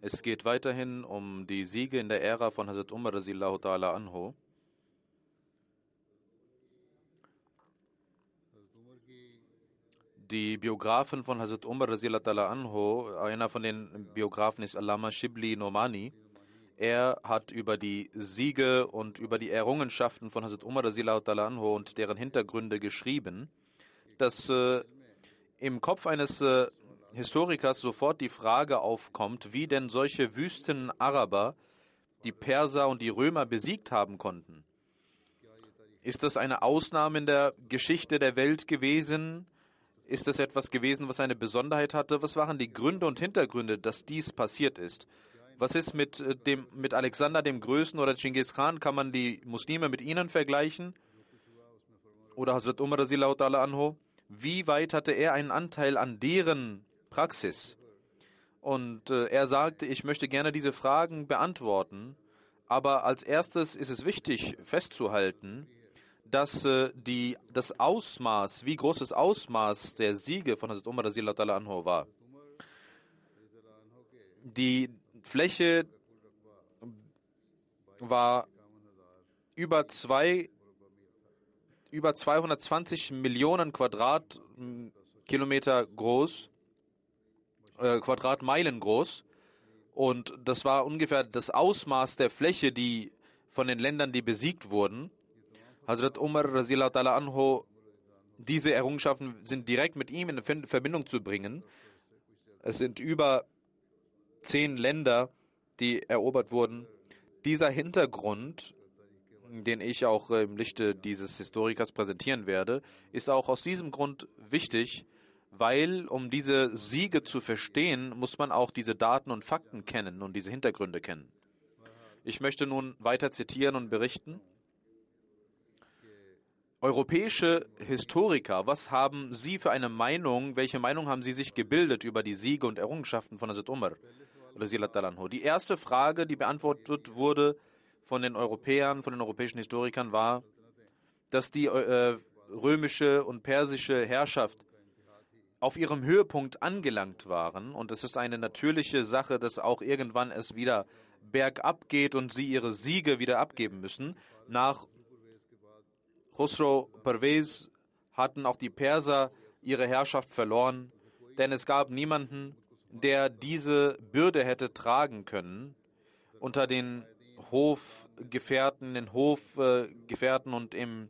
Es geht weiterhin um die Siege in der Ära von Hazrat Umar ta'ala anhu. Die Biografen von Hazrat Umar ta'ala anhu, einer von den Biografen ist Allama Shibli Nomani. Er hat über die Siege und über die Errungenschaften von Hazrat Umar ta'ala anhu und deren Hintergründe geschrieben, dass äh, im Kopf eines äh, Historikers sofort die Frage aufkommt, wie denn solche wüsten Araber die Perser und die Römer besiegt haben konnten. Ist das eine Ausnahme in der Geschichte der Welt gewesen? Ist das etwas gewesen, was eine Besonderheit hatte? Was waren die Gründe und Hintergründe, dass dies passiert ist? Was ist mit, äh, dem, mit Alexander dem Größten oder Genghis Khan? Kann man die Muslime mit ihnen vergleichen? Oder Hazrat Umar anhu? Wie weit hatte er einen Anteil an deren Praxis. Und äh, er sagte, ich möchte gerne diese Fragen beantworten, aber als erstes ist es wichtig festzuhalten, dass äh, die, das Ausmaß, wie groß das Ausmaß der Siege von Hazrat Umar anhu war. Die Fläche war über zwei über 220 Millionen Quadratkilometer groß äh, Quadratmeilen groß. Und das war ungefähr das Ausmaß der Fläche, die von den Ländern, die besiegt wurden. Hazrat Umar ta'ala anhu, diese Errungenschaften sind direkt mit ihm in Verbindung zu bringen. Es sind über zehn Länder, die erobert wurden. Dieser Hintergrund, den ich auch im Lichte dieses Historikers präsentieren werde, ist auch aus diesem Grund wichtig, weil um diese Siege zu verstehen, muss man auch diese Daten und Fakten kennen und diese Hintergründe kennen. Ich möchte nun weiter zitieren und berichten. Europäische Historiker, was haben Sie für eine Meinung, welche Meinung haben Sie sich gebildet über die Siege und Errungenschaften von Hazrat Umar? Die erste Frage, die beantwortet wurde von den Europäern, von den europäischen Historikern, war, dass die äh, römische und persische Herrschaft auf ihrem Höhepunkt angelangt waren. Und es ist eine natürliche Sache, dass auch irgendwann es wieder bergab geht und sie ihre Siege wieder abgeben müssen. Nach Khosrow Pervez hatten auch die Perser ihre Herrschaft verloren, denn es gab niemanden, der diese Bürde hätte tragen können unter den Hofgefährten, den Hofgefährten und im,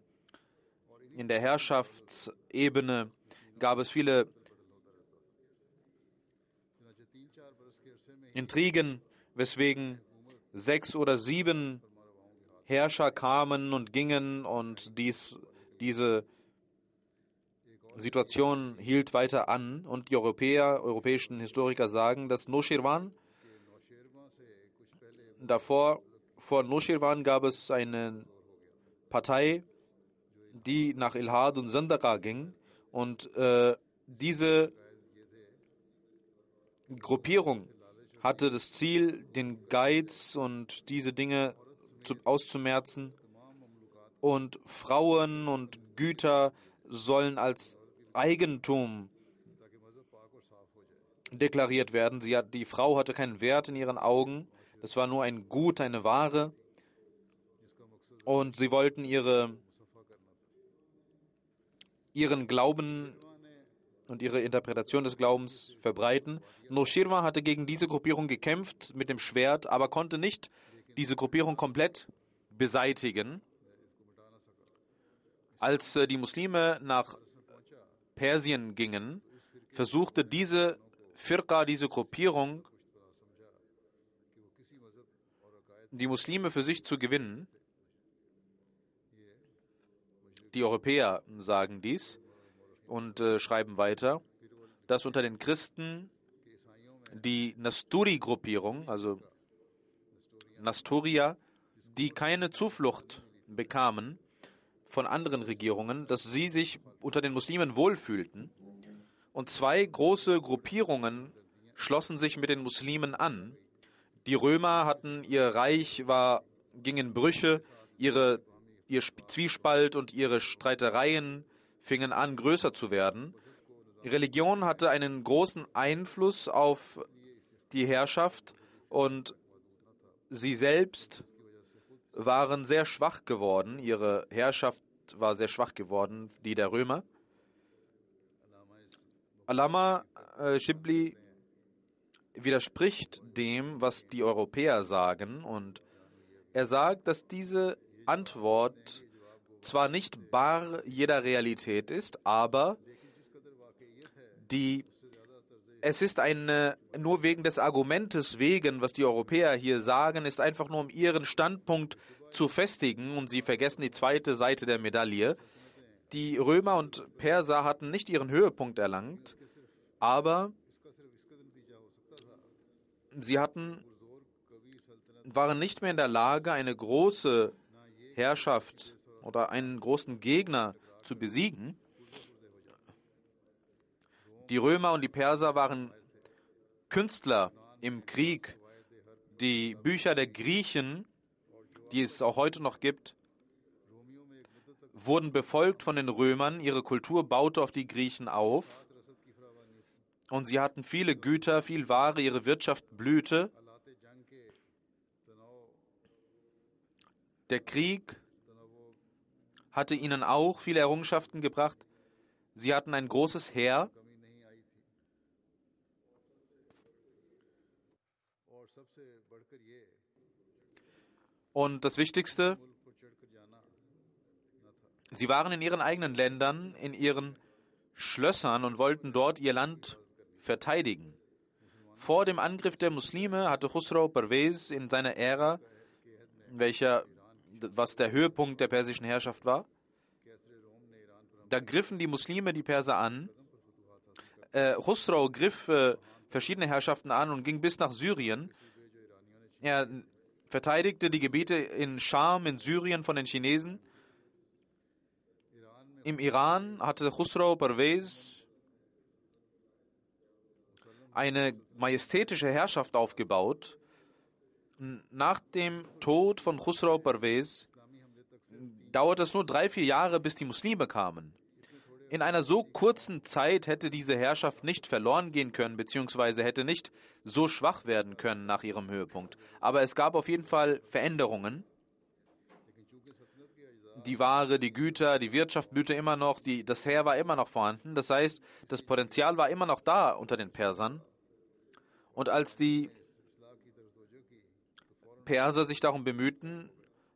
in der Herrschaftsebene gab es viele Intrigen, weswegen sechs oder sieben Herrscher kamen und gingen und dies, diese Situation hielt weiter an. Und die Europäer, europäischen Historiker sagen, dass Noshirwan davor, vor Noshirwan gab es eine Partei, die nach Ilhad und Sandaka ging. Und äh, diese Gruppierung hatte das Ziel, den Geiz und diese Dinge zu, auszumerzen und Frauen und Güter sollen als Eigentum deklariert werden. Sie hat, die Frau hatte keinen Wert in ihren Augen. Das war nur ein Gut, eine Ware. Und sie wollten ihre, ihren Glauben und ihre Interpretation des Glaubens verbreiten. Noshirwa hatte gegen diese Gruppierung gekämpft mit dem Schwert, aber konnte nicht diese Gruppierung komplett beseitigen. Als äh, die Muslime nach Persien gingen, versuchte diese Firqa, diese Gruppierung, die Muslime für sich zu gewinnen. Die Europäer sagen dies und äh, schreiben weiter, dass unter den Christen die Nasturi-Gruppierung, also Nasturia, die keine Zuflucht bekamen von anderen Regierungen, dass sie sich unter den Muslimen wohlfühlten. Und zwei große Gruppierungen schlossen sich mit den Muslimen an. Die Römer hatten ihr Reich war ging in Brüche, ihre ihr Zwiespalt und ihre Streitereien fingen an größer zu werden. Religion hatte einen großen Einfluss auf die Herrschaft und sie selbst waren sehr schwach geworden. Ihre Herrschaft war sehr schwach geworden, die der Römer. Alama äh, Shibli widerspricht dem, was die Europäer sagen, und er sagt, dass diese Antwort zwar nicht bar jeder Realität ist, aber die es ist eine, nur wegen des Argumentes wegen, was die Europäer hier sagen, ist einfach nur um ihren Standpunkt zu festigen und sie vergessen die zweite Seite der Medaille. Die Römer und Perser hatten nicht ihren Höhepunkt erlangt, aber sie hatten, waren nicht mehr in der Lage, eine große Herrschaft oder einen großen Gegner zu besiegen. Die Römer und die Perser waren Künstler im Krieg. Die Bücher der Griechen, die es auch heute noch gibt, wurden befolgt von den Römern. Ihre Kultur baute auf die Griechen auf. Und sie hatten viele Güter, viel Ware, ihre Wirtschaft blühte. Der Krieg hatte ihnen auch viele Errungenschaften gebracht. Sie hatten ein großes Heer. Und das Wichtigste, sie waren in ihren eigenen Ländern, in ihren Schlössern und wollten dort ihr Land verteidigen. Vor dem Angriff der Muslime hatte Khusro Pervez in seiner Ära, welcher, was der Höhepunkt der persischen Herrschaft war, da griffen die Muslime die Perser an. Äh, Khusro griff äh, verschiedene Herrschaften an und ging bis nach Syrien. Er verteidigte die Gebiete in Scham, in Syrien von den Chinesen. Im Iran hatte Khusro Pervez eine majestätische Herrschaft aufgebaut. Nach dem Tod von Khusro Pervez dauerte es nur drei, vier Jahre, bis die Muslime kamen. In einer so kurzen Zeit hätte diese Herrschaft nicht verloren gehen können, beziehungsweise hätte nicht so schwach werden können nach ihrem Höhepunkt. Aber es gab auf jeden Fall Veränderungen. Die Ware, die Güter, die Wirtschaft blühte immer noch, die, das Heer war immer noch vorhanden. Das heißt, das Potenzial war immer noch da unter den Persern. Und als die Perser sich darum bemühten,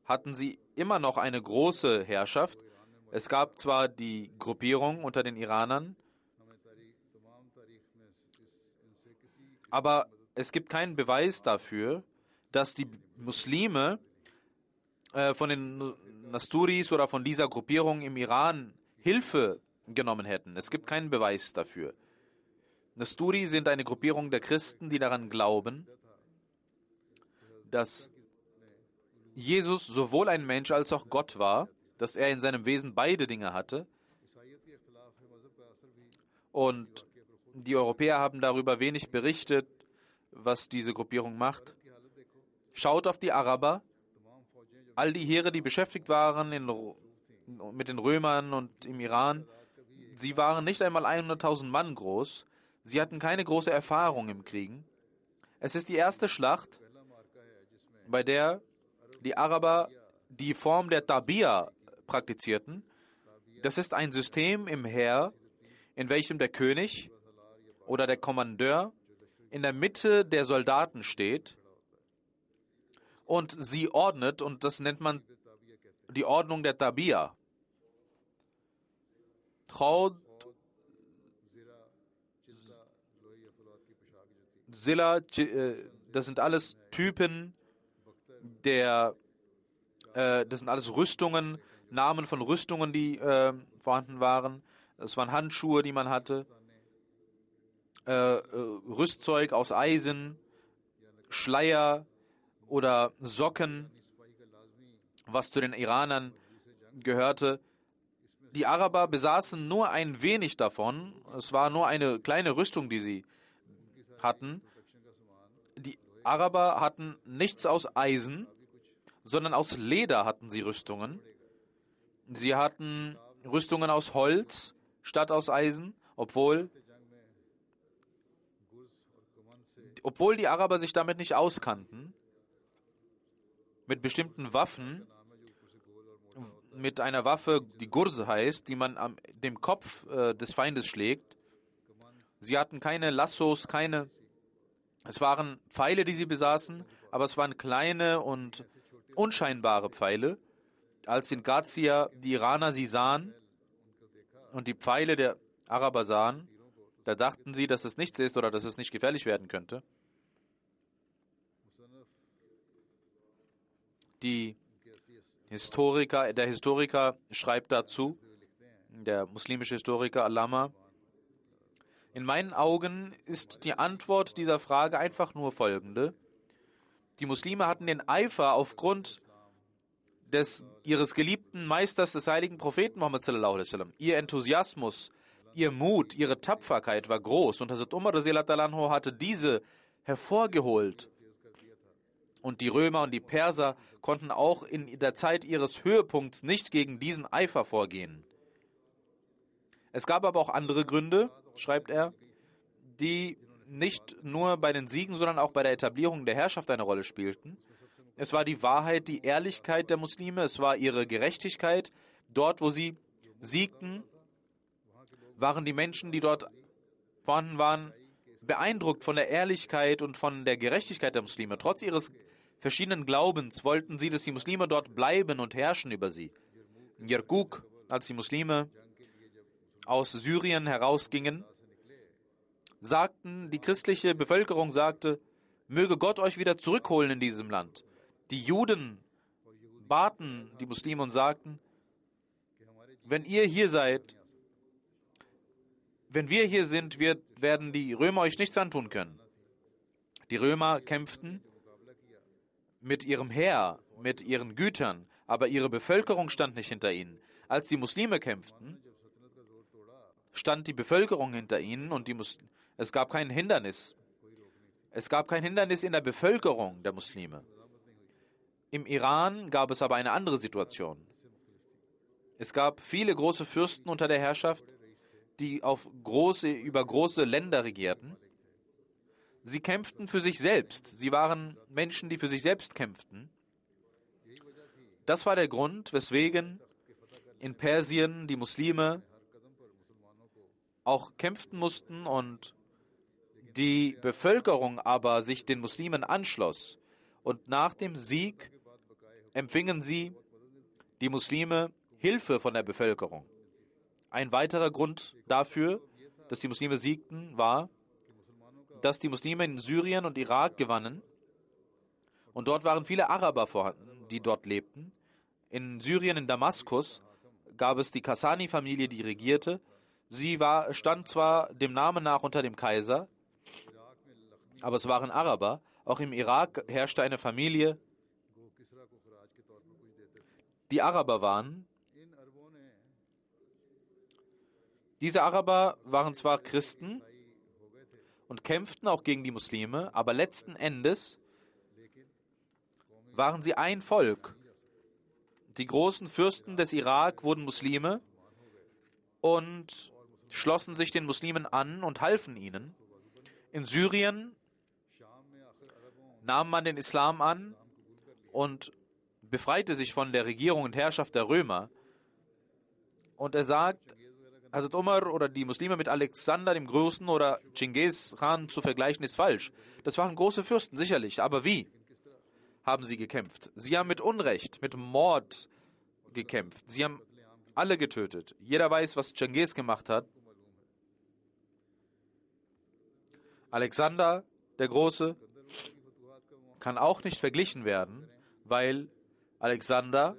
hatten sie immer noch eine große Herrschaft. Es gab zwar die Gruppierung unter den Iranern, aber es gibt keinen Beweis dafür, dass die Muslime äh, von den Nasturis oder von dieser Gruppierung im Iran Hilfe genommen hätten. Es gibt keinen Beweis dafür. Nasturi sind eine Gruppierung der Christen, die daran glauben, dass Jesus sowohl ein Mensch als auch Gott war, dass er in seinem Wesen beide Dinge hatte. Und die Europäer haben darüber wenig berichtet, was diese Gruppierung macht. Schaut auf die Araber. All die Heere, die beschäftigt waren in, mit den Römern und im Iran, sie waren nicht einmal 100.000 Mann groß. Sie hatten keine große Erfahrung im Kriegen. Es ist die erste Schlacht, bei der die Araber die Form der Tabia praktizierten. Das ist ein System im Heer, in welchem der König oder der Kommandeur in der Mitte der Soldaten steht und sie ordnet, und das nennt man die Ordnung der Tabia. Traud, Silla, äh, das sind alles Typen der, äh, das sind alles Rüstungen, Namen von Rüstungen, die äh, vorhanden waren. Es waren Handschuhe, die man hatte, äh, äh, Rüstzeug aus Eisen, Schleier oder Socken, was zu den Iranern gehörte. Die Araber besaßen nur ein wenig davon. Es war nur eine kleine Rüstung, die sie hatten. Die Araber hatten nichts aus Eisen, sondern aus Leder hatten sie Rüstungen. Sie hatten Rüstungen aus Holz statt aus Eisen, obwohl, obwohl die Araber sich damit nicht auskannten. Mit bestimmten Waffen, mit einer Waffe, die Gurse heißt, die man am dem Kopf äh, des Feindes schlägt. Sie hatten keine Lassos, keine es waren Pfeile, die sie besaßen, aber es waren kleine und unscheinbare Pfeile. Als in Gazia die Iraner sie sahen und die Pfeile der Araber sahen, da dachten sie, dass es nichts ist oder dass es nicht gefährlich werden könnte. Die Historiker, der Historiker schreibt dazu, der muslimische Historiker Alama, in meinen Augen ist die Antwort dieser Frage einfach nur folgende. Die Muslime hatten den Eifer aufgrund des, ihres geliebten Meisters des heiligen Propheten Muhammad sallam. Ihr Enthusiasmus, ihr Mut, ihre Tapferkeit war groß und Hazrat Umar anhu hatte diese hervorgeholt. Und die Römer und die Perser konnten auch in der Zeit ihres Höhepunkts nicht gegen diesen Eifer vorgehen. Es gab aber auch andere Gründe, schreibt er, die nicht nur bei den Siegen, sondern auch bei der Etablierung der Herrschaft eine Rolle spielten. Es war die Wahrheit, die Ehrlichkeit der Muslime, es war ihre Gerechtigkeit. Dort, wo sie siegten, waren die Menschen, die dort vorhanden waren, beeindruckt von der Ehrlichkeit und von der Gerechtigkeit der Muslime. Trotz ihres verschiedenen Glaubens wollten sie, dass die Muslime dort bleiben und herrschen über sie. In Kirkuk, als die Muslime aus Syrien herausgingen, sagten, die christliche Bevölkerung sagte, möge Gott euch wieder zurückholen in diesem Land. Die Juden baten die Muslime und sagten, wenn ihr hier seid, wenn wir hier sind, wird, werden die Römer euch nichts antun können. Die Römer kämpften mit ihrem Heer, mit ihren Gütern, aber ihre Bevölkerung stand nicht hinter ihnen. Als die Muslime kämpften, stand die Bevölkerung hinter ihnen und die Mus es gab kein Hindernis. Es gab kein Hindernis in der Bevölkerung der Muslime. Im Iran gab es aber eine andere Situation. Es gab viele große Fürsten unter der Herrschaft, die auf große, über große Länder regierten. Sie kämpften für sich selbst. Sie waren Menschen, die für sich selbst kämpften. Das war der Grund, weswegen in Persien die Muslime auch kämpften mussten und die Bevölkerung aber sich den Muslimen anschloss. Und nach dem Sieg empfingen sie, die Muslime, Hilfe von der Bevölkerung. Ein weiterer Grund dafür, dass die Muslime siegten, war, dass die Muslime in Syrien und Irak gewannen. Und dort waren viele Araber vorhanden, die dort lebten. In Syrien, in Damaskus, gab es die Kassani-Familie, die regierte. Sie war, stand zwar dem Namen nach unter dem Kaiser, aber es waren Araber. Auch im Irak herrschte eine Familie, die Araber waren. Diese Araber waren zwar Christen und kämpften auch gegen die Muslime, aber letzten Endes waren sie ein Volk. Die großen Fürsten des Irak wurden Muslime und schlossen sich den Muslimen an und halfen ihnen. In Syrien nahm man den Islam an und befreite sich von der Regierung und Herrschaft der Römer. Und er sagt, Hazrat Umar oder die Muslime mit Alexander dem Großen oder Chinggis Khan zu vergleichen, ist falsch. Das waren große Fürsten, sicherlich. Aber wie haben sie gekämpft? Sie haben mit Unrecht, mit Mord gekämpft. Sie haben alle getötet. Jeder weiß, was Chinggis gemacht hat. Alexander der Große kann auch nicht verglichen werden, weil Alexander,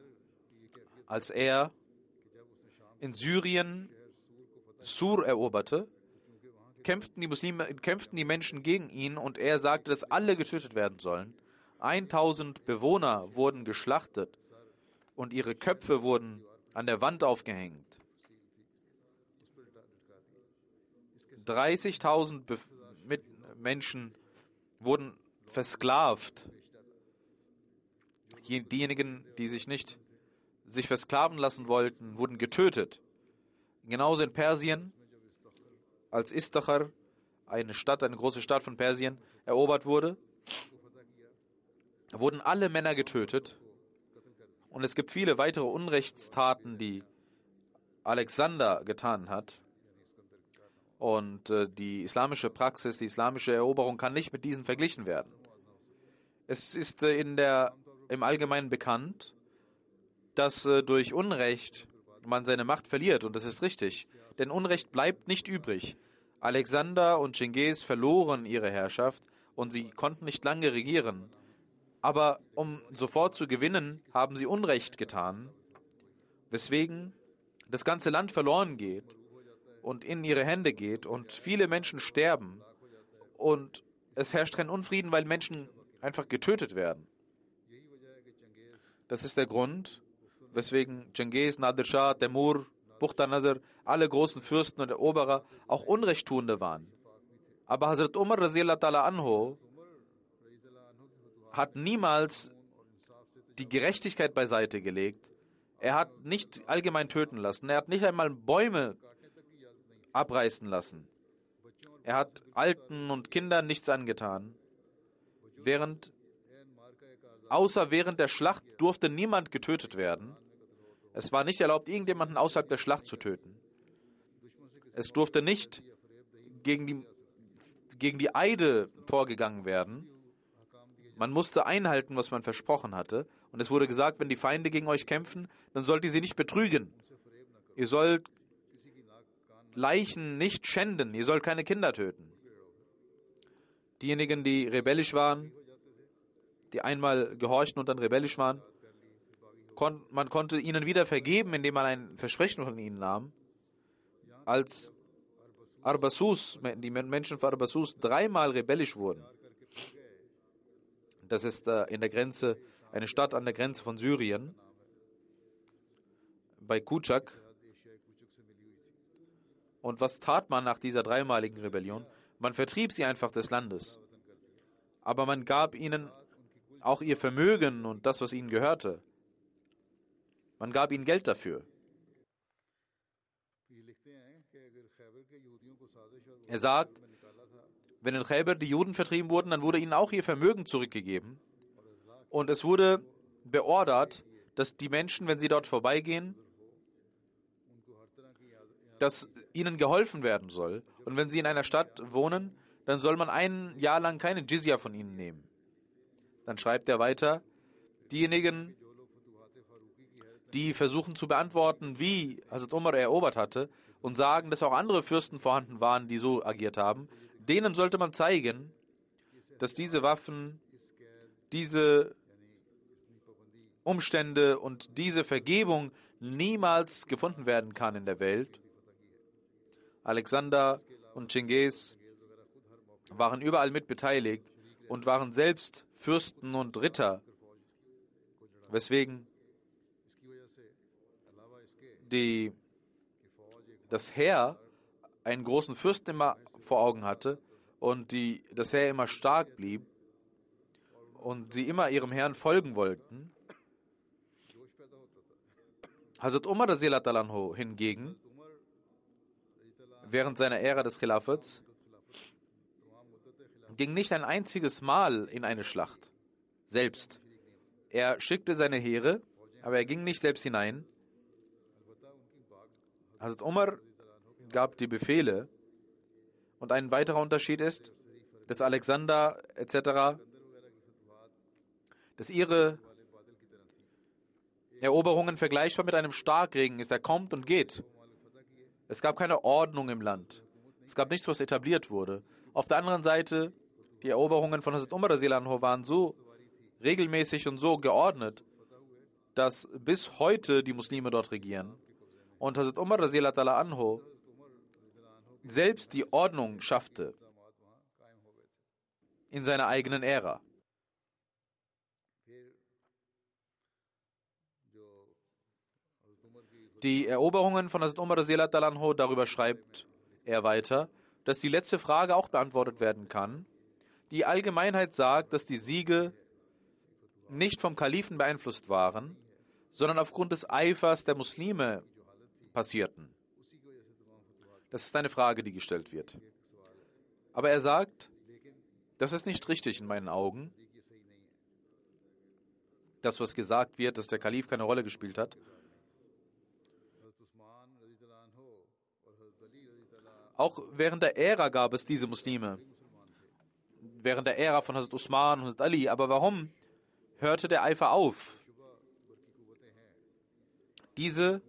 als er in Syrien Sur eroberte, kämpften die Muslime, kämpften die Menschen gegen ihn und er sagte, dass alle getötet werden sollen. 1000 Bewohner wurden geschlachtet und ihre Köpfe wurden an der Wand aufgehängt. 30.000 Menschen wurden versklavt. Diejenigen, die sich nicht sich versklaven lassen wollten, wurden getötet. Genauso in Persien, als Istachar, eine Stadt, eine große Stadt von Persien, erobert wurde, wurden alle Männer getötet. Und es gibt viele weitere Unrechtstaten, die Alexander getan hat. Und äh, die islamische Praxis, die islamische Eroberung kann nicht mit diesen verglichen werden. Es ist äh, in der, im Allgemeinen bekannt, dass äh, durch Unrecht man seine Macht verliert und das ist richtig. Denn Unrecht bleibt nicht übrig. Alexander und Chinggis verloren ihre Herrschaft und sie konnten nicht lange regieren. Aber um sofort zu gewinnen, haben sie Unrecht getan, weswegen das ganze Land verloren geht und in ihre Hände geht und viele Menschen sterben und es herrscht kein Unfrieden, weil Menschen einfach getötet werden. Das ist der Grund, weswegen Genghis, Nadir Shah, Temur, Bukhtar Nazar, alle großen Fürsten und Eroberer auch Unrechttuende waren. Aber Hazrat Umar anho hat niemals die Gerechtigkeit beiseite gelegt. Er hat nicht allgemein töten lassen. Er hat nicht einmal Bäume abreißen lassen. Er hat Alten und Kindern nichts angetan. Während, außer während der Schlacht durfte niemand getötet werden. Es war nicht erlaubt, irgendjemanden außerhalb der Schlacht zu töten. Es durfte nicht gegen die, gegen die Eide vorgegangen werden. Man musste einhalten, was man versprochen hatte. Und es wurde gesagt, wenn die Feinde gegen euch kämpfen, dann sollt ihr sie nicht betrügen. Ihr sollt Leichen nicht schänden. Ihr sollt keine Kinder töten. Diejenigen, die rebellisch waren, die einmal gehorchten und dann rebellisch waren, kon man konnte ihnen wieder vergeben, indem man ein Versprechen von ihnen nahm. Als Arbasus, die Menschen von Arbasus dreimal rebellisch wurden, das ist äh, in der Grenze, eine Stadt an der Grenze von Syrien, bei Kuchak. Und was tat man nach dieser dreimaligen Rebellion? Man vertrieb sie einfach des Landes. Aber man gab ihnen auch ihr Vermögen und das, was ihnen gehörte. Man gab ihnen Geld dafür. Er sagt, wenn in Khaybar die Juden vertrieben wurden, dann wurde ihnen auch ihr Vermögen zurückgegeben. Und es wurde beordert, dass die Menschen, wenn sie dort vorbeigehen, dass ihnen geholfen werden soll. Und wenn sie in einer Stadt wohnen, dann soll man ein Jahr lang keine Jizya von ihnen nehmen. Dann schreibt er weiter, diejenigen, die versuchen zu beantworten, wie Hazrat Umar erobert hatte und sagen, dass auch andere Fürsten vorhanden waren, die so agiert haben, denen sollte man zeigen, dass diese Waffen, diese Umstände und diese Vergebung niemals gefunden werden kann in der Welt. Alexander und Chinggis waren überall mit beteiligt und waren selbst Fürsten und Ritter, weswegen die, das Heer einen großen Fürsten immer vor Augen hatte und die, das Heer immer stark blieb und sie immer ihrem Herrn folgen wollten. Hazrat Umar hingegen, während seiner Ära des Khilafats, ging nicht ein einziges Mal in eine Schlacht. Selbst. Er schickte seine Heere, aber er ging nicht selbst hinein. Hazrat Umar gab die Befehle. Und ein weiterer Unterschied ist, dass Alexander etc., dass ihre Eroberungen vergleichbar mit einem Starkregen ist. Er kommt und geht. Es gab keine Ordnung im Land. Es gab nichts, was etabliert wurde. Auf der anderen Seite, die Eroberungen von Hazrat Umar waren so regelmäßig und so geordnet, dass bis heute die Muslime dort regieren. Und Hazrat Umar anho selbst die Ordnung schaffte in seiner eigenen Ära. Die Eroberungen von Hazrat Umar anho, darüber schreibt er weiter, dass die letzte Frage auch beantwortet werden kann. Die Allgemeinheit sagt, dass die Siege nicht vom Kalifen beeinflusst waren, sondern aufgrund des Eifers der Muslime passierten. Das ist eine Frage, die gestellt wird. Aber er sagt, das ist nicht richtig in meinen Augen. Das, was gesagt wird, dass der Kalif keine Rolle gespielt hat, Auch während der Ära gab es diese Muslime. Während der Ära von Hazrat Usman und Hazrat Ali. Aber warum hörte der Eifer auf? Diese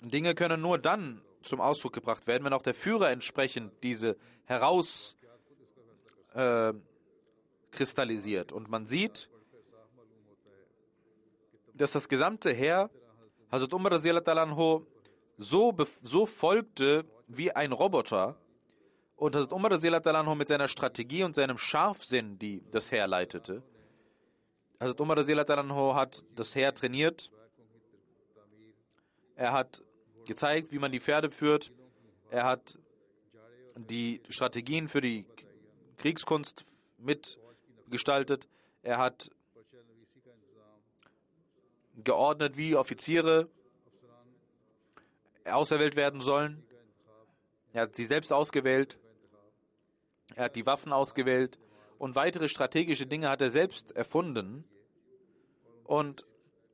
Dinge können nur dann zum Ausdruck gebracht werden, wenn auch der Führer entsprechend diese herauskristallisiert. Äh, und man sieht, dass das gesamte Heer Hazrat Umar so, so folgte wie ein Roboter. Und Hazrat Umar anhu mit seiner Strategie und seinem Scharfsinn, die das Heer leitete. Hazrat Umar anhu hat das Heer trainiert. Er hat gezeigt, wie man die Pferde führt. Er hat die Strategien für die Kriegskunst mitgestaltet. Er hat geordnet, wie Offiziere auserwählt werden sollen. Er hat sie selbst ausgewählt. Er hat die Waffen ausgewählt. Und weitere strategische Dinge hat er selbst erfunden und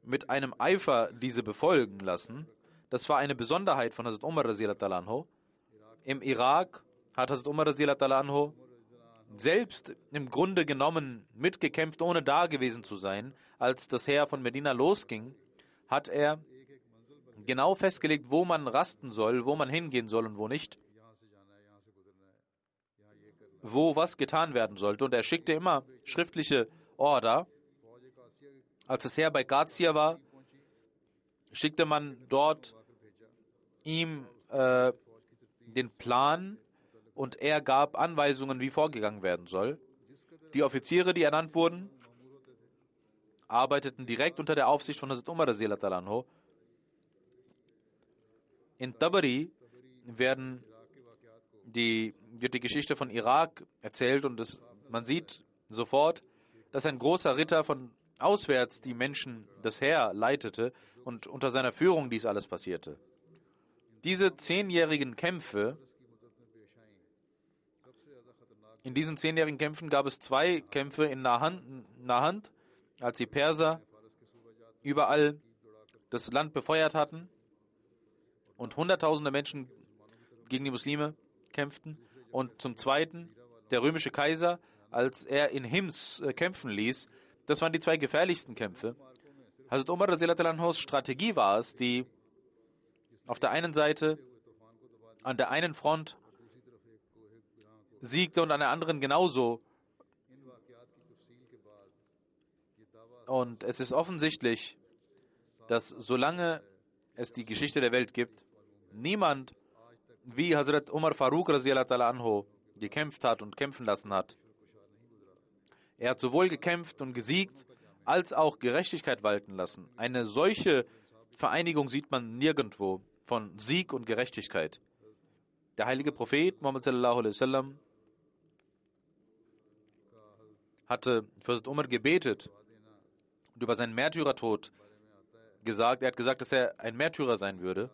mit einem Eifer diese befolgen lassen. Das war eine Besonderheit von Hazrat Umar anhu. Im Irak hat Hazrat Umar anhu selbst im Grunde genommen mitgekämpft, ohne da gewesen zu sein. Als das Heer von Medina losging, hat er genau festgelegt, wo man rasten soll, wo man hingehen soll und wo nicht. Wo was getan werden sollte. Und er schickte immer schriftliche Order. Als es Heer bei Gazia war, schickte man dort ihm äh, den Plan und er gab Anweisungen, wie vorgegangen werden soll. Die Offiziere, die ernannt wurden, arbeiteten direkt unter der Aufsicht von Hazrat Umar in Tabari werden die, wird die Geschichte von Irak erzählt und es, man sieht sofort, dass ein großer Ritter von auswärts die Menschen das Heer leitete und unter seiner Führung dies alles passierte. Diese zehnjährigen Kämpfe, in diesen zehnjährigen Kämpfen gab es zwei Kämpfe in Nahand, Nahand als die Perser überall das Land befeuert hatten und Hunderttausende Menschen gegen die Muslime kämpften. Und zum Zweiten der römische Kaiser, als er in Hims äh, kämpfen ließ. Das waren die zwei gefährlichsten Kämpfe. Hazrat Umar Anhos Strategie war es, die auf der einen Seite an der einen Front siegte und an der anderen genauso. Und es ist offensichtlich, dass solange es die Geschichte der Welt gibt, niemand wie Hazrat Umar Farooq anho gekämpft hat und kämpfen lassen hat. Er hat sowohl gekämpft und gesiegt, als auch Gerechtigkeit walten lassen. Eine solche Vereinigung sieht man nirgendwo von Sieg und Gerechtigkeit. Der heilige Prophet Muhammad sallallahu alaihi wasallam hatte für Umar gebetet und über seinen Märtyrertod gesagt. Er hat gesagt, dass er ein Märtyrer sein würde.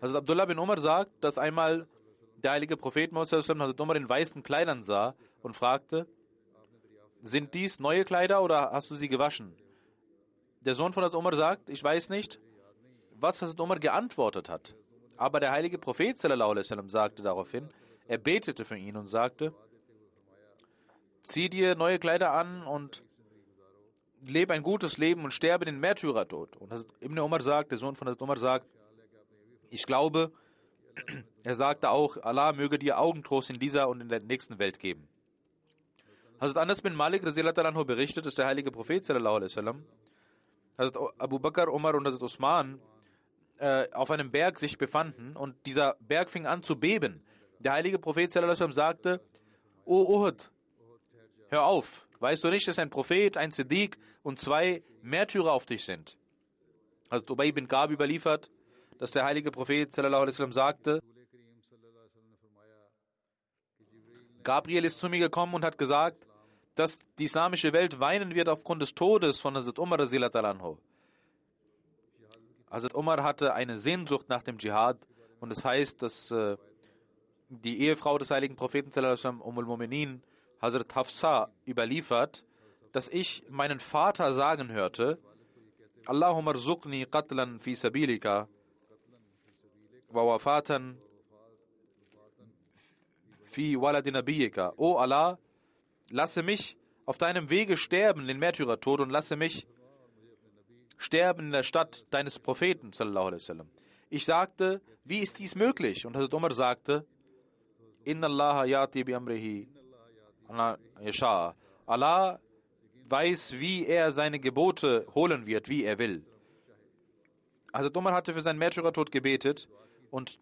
Hazrat Abdullah bin Umar sagt, dass einmal der heilige Prophet Hazrat Umar in weißen Kleidern sah und fragte, sind dies neue Kleider oder hast du sie gewaschen? Der Sohn von Hazrat Umar sagt, ich weiß nicht, was Hazrat Umar geantwortet hat. Aber der heilige Prophet sallam, sagte daraufhin, er betete für ihn und sagte, zieh dir neue Kleider an und lebe ein gutes Leben und sterbe den Märtyrertod. Und Ibn Umar sagt, der Sohn von Hazrat Umar sagt, ich glaube, er sagte auch, Allah möge dir Augentrost in dieser und in der nächsten Welt geben. Hazrat Anas bin Malik anhu berichtet, dass der heilige Prophet sallam, Hazrat Abu Bakr, Umar und Hazrat Usman äh, auf einem Berg sich befanden und dieser Berg fing an zu beben. Der heilige Prophet sallam, sagte, O Uhud, hör auf, weißt du nicht, dass ein Prophet, ein Siddiq und zwei Märtyrer auf dich sind? Hazrat Ubay bin Gab überliefert, dass der heilige Prophet sallam, sagte, Gabriel ist zu mir gekommen und hat gesagt, dass die islamische Welt weinen wird aufgrund des Todes von Hazrat Umar anhu. Hazrat Umar hatte eine Sehnsucht nach dem Dschihad und das heißt, dass äh, die Ehefrau des heiligen Propheten Umul Mu'minin, Hazrat Hafsa, überliefert, dass ich meinen Vater sagen hörte, Allahumma rzuqni qatlan fi sabilika ووفاة fi waladi nabiyika. O Allah, lasse mich auf deinem Wege sterben, den Märtyrertod, und lasse mich sterben in der Stadt deines Propheten, sallallahu alaihi wasallam. Ich sagte, wie ist dies möglich? Und Hazrat Umar sagte, Inna Allah yati bi amrihi yasha. Allah weiß, wie er seine Gebote holen wird, wie er will. Hazrat Umar hatte für seinen Märtyrertod gebetet und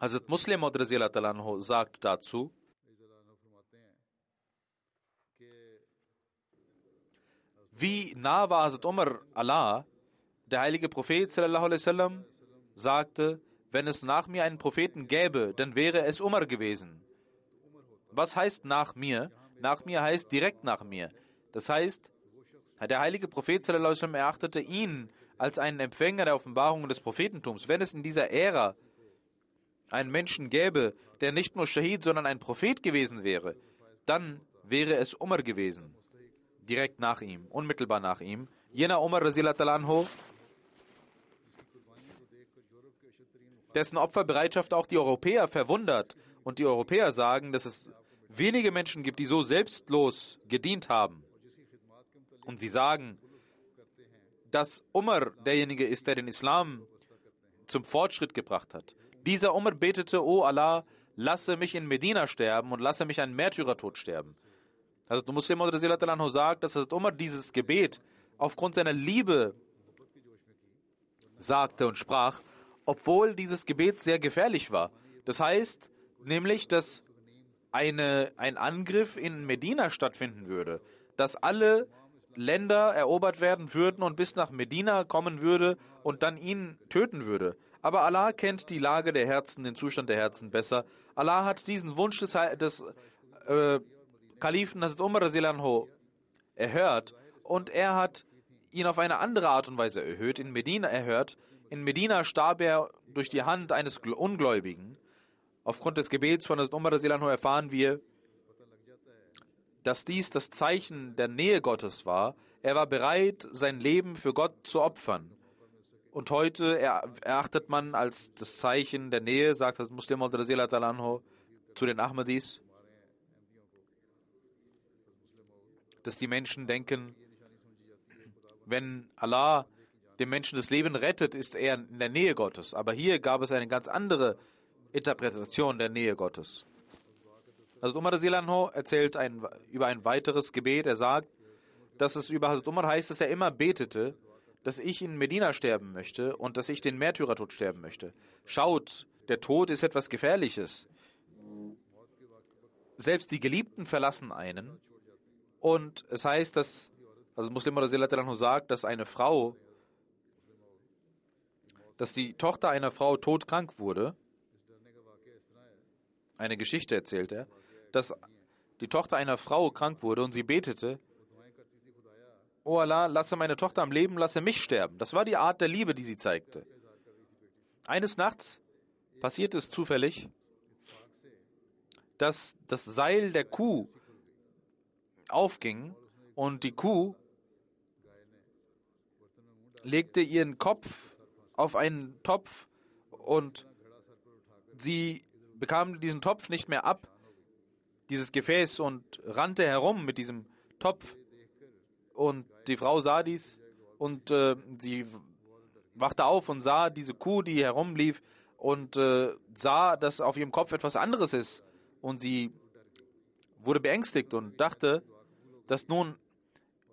Hazrat Muslim sagt dazu, wie nah war Hazrat Umar Allah, der heilige Prophet sallam, sagte, wenn es nach mir einen Propheten gäbe, dann wäre es Umar gewesen. Was heißt nach mir? Nach mir heißt direkt nach mir. Das heißt, der heilige Prophet sallam, erachtete ihn als einen Empfänger der Offenbarung des Prophetentums. Wenn es in dieser Ära einen Menschen gäbe, der nicht nur Shahid, sondern ein Prophet gewesen wäre, dann wäre es Umar gewesen. Direkt nach ihm, unmittelbar nach ihm. Jener Umar dessen Opferbereitschaft auch die Europäer verwundert. Und die Europäer sagen, dass es wenige Menschen gibt, die so selbstlos gedient haben. Und sie sagen, dass Umar derjenige ist, der den Islam zum Fortschritt gebracht hat. Dieser Umar betete, O Allah, lasse mich in Medina sterben und lasse mich einen Märtyrertod sterben. Also der Muslim anhu sagt, dass Umar dieses Gebet aufgrund seiner Liebe sagte und sprach, obwohl dieses Gebet sehr gefährlich war. Das heißt nämlich, dass eine, ein Angriff in Medina stattfinden würde, dass alle Länder erobert werden würden und bis nach Medina kommen würde und dann ihn töten würde. Aber Allah kennt die Lage der Herzen, den Zustand der Herzen besser. Allah hat diesen Wunsch des, des äh, Kalifen Hazrat Umar erhört und er hat ihn auf eine andere Art und Weise erhöht, in Medina erhört. In Medina starb er durch die Hand eines Ungläubigen. Aufgrund des Gebets von Hazrat Umar erfahren wir, dass dies das Zeichen der Nähe Gottes war. Er war bereit, sein Leben für Gott zu opfern. Und heute erachtet man als das Zeichen der Nähe, sagt das Muslim al zu den Ahmadis, dass die Menschen denken, wenn Allah dem Menschen das Leben rettet, ist er in der Nähe Gottes. Aber hier gab es eine ganz andere Interpretation der Nähe Gottes. Hazrat Umar Silanho erzählt ein, über ein weiteres Gebet. Er sagt, dass es über Hazrat Umar heißt, dass er immer betete, dass ich in Medina sterben möchte und dass ich den Märtyrertod sterben möchte. Schaut, der Tod ist etwas Gefährliches. Selbst die Geliebten verlassen einen. Und es heißt, dass, also Muslim Rasilatranhu sagt, dass eine Frau, dass die Tochter einer Frau todkrank wurde. Eine Geschichte erzählt er, dass die Tochter einer Frau krank wurde und sie betete, Oh Allah, lasse meine Tochter am Leben, lasse mich sterben. Das war die Art der Liebe, die sie zeigte. Eines Nachts passiert es zufällig, dass das Seil der Kuh aufging und die Kuh legte ihren Kopf auf einen Topf und sie bekam diesen Topf nicht mehr ab, dieses Gefäß, und rannte herum mit diesem Topf. Und die Frau sah dies und äh, sie wachte auf und sah diese Kuh, die herumlief und äh, sah, dass auf ihrem Kopf etwas anderes ist. Und sie wurde beängstigt und dachte, dass nun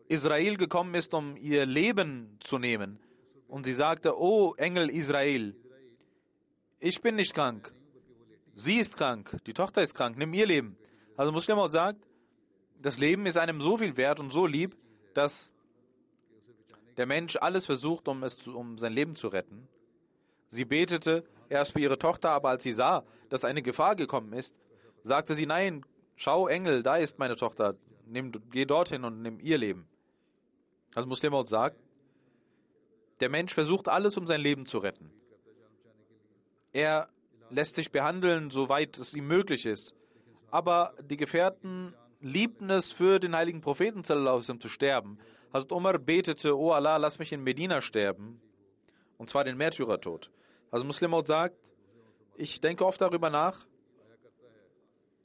Israel gekommen ist, um ihr Leben zu nehmen. Und sie sagte, oh Engel Israel, ich bin nicht krank. Sie ist krank, die Tochter ist krank, nimm ihr Leben. Also Muslim sagt, das Leben ist einem so viel wert und so lieb, dass der Mensch alles versucht, um, es zu, um sein Leben zu retten. Sie betete erst für ihre Tochter, aber als sie sah, dass eine Gefahr gekommen ist, sagte sie, nein, schau Engel, da ist meine Tochter, nimm, geh dorthin und nimm ihr Leben. Also Muslim sagt, der Mensch versucht alles, um sein Leben zu retten. Er lässt sich behandeln, soweit es ihm möglich ist. Aber die Gefährten liebten es für den heiligen Propheten zu sterben. Hazrat Umar betete, O Allah, lass mich in Medina sterben. Und zwar den Märtyrertod. Also Muslim sagt, ich denke oft darüber nach,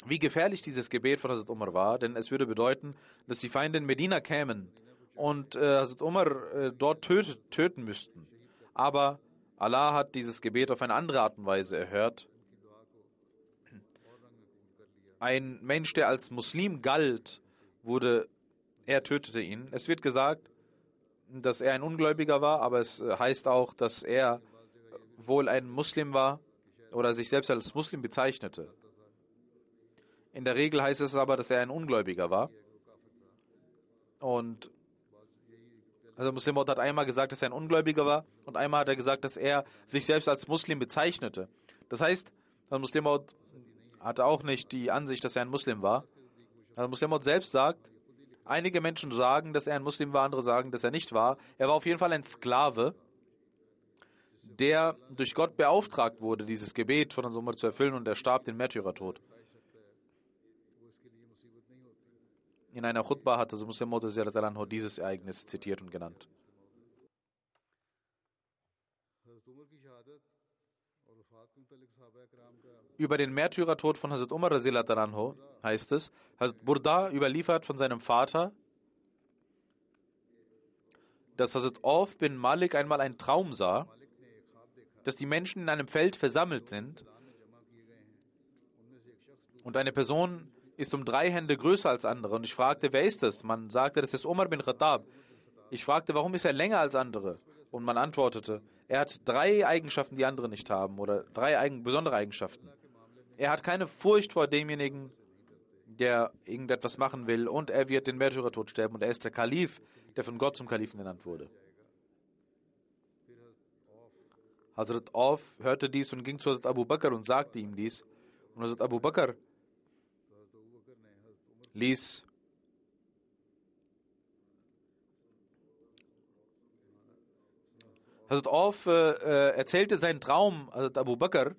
wie gefährlich dieses Gebet von Hazrat Umar war, denn es würde bedeuten, dass die Feinde in Medina kämen und äh, Hazrat Umar äh, dort tötet, töten müssten. Aber Allah hat dieses Gebet auf eine andere Art und Weise erhört ein Mensch, der als Muslim galt, wurde, er tötete ihn. Es wird gesagt, dass er ein Ungläubiger war, aber es heißt auch, dass er wohl ein Muslim war oder sich selbst als Muslim bezeichnete. In der Regel heißt es aber, dass er ein Ungläubiger war. Und also Muslim hat einmal gesagt, dass er ein Ungläubiger war und einmal hat er gesagt, dass er sich selbst als Muslim bezeichnete. Das heißt, Muslim hatte auch nicht die Ansicht, dass er ein Muslim war. Also Muslim selbst sagt, einige Menschen sagen, dass er ein Muslim war, andere sagen, dass er nicht war. Er war auf jeden Fall ein Sklave, der durch Gott beauftragt wurde, dieses Gebet von Umar zu erfüllen und er starb den Märtyrertod. In einer Khutbah hat also Muslim dieses Ereignis zitiert und genannt. Über den Märtyrertod von Hazrat Umar anho heißt es, Hazrat Burda überliefert von seinem Vater, dass Hazrat Auf bin Malik einmal einen Traum sah, dass die Menschen in einem Feld versammelt sind und eine Person ist um drei Hände größer als andere. Und ich fragte, wer ist das? Man sagte, das ist Umar bin Khattab. Ich fragte, warum ist er länger als andere? Und man antwortete, er hat drei Eigenschaften, die andere nicht haben, oder drei eigen, besondere Eigenschaften. Er hat keine Furcht vor demjenigen, der irgendetwas machen will, und er wird den Märtyrertod sterben, und er ist der Kalif, der von Gott zum Kalifen genannt wurde. Hazrat Auf hörte dies und ging zu Hazrat Abu Bakr und sagte ihm dies. Und Hazrat Abu Bakr ließ Hazrat Auf äh, äh, erzählte seinen Traum Hazrat Abu Bakr.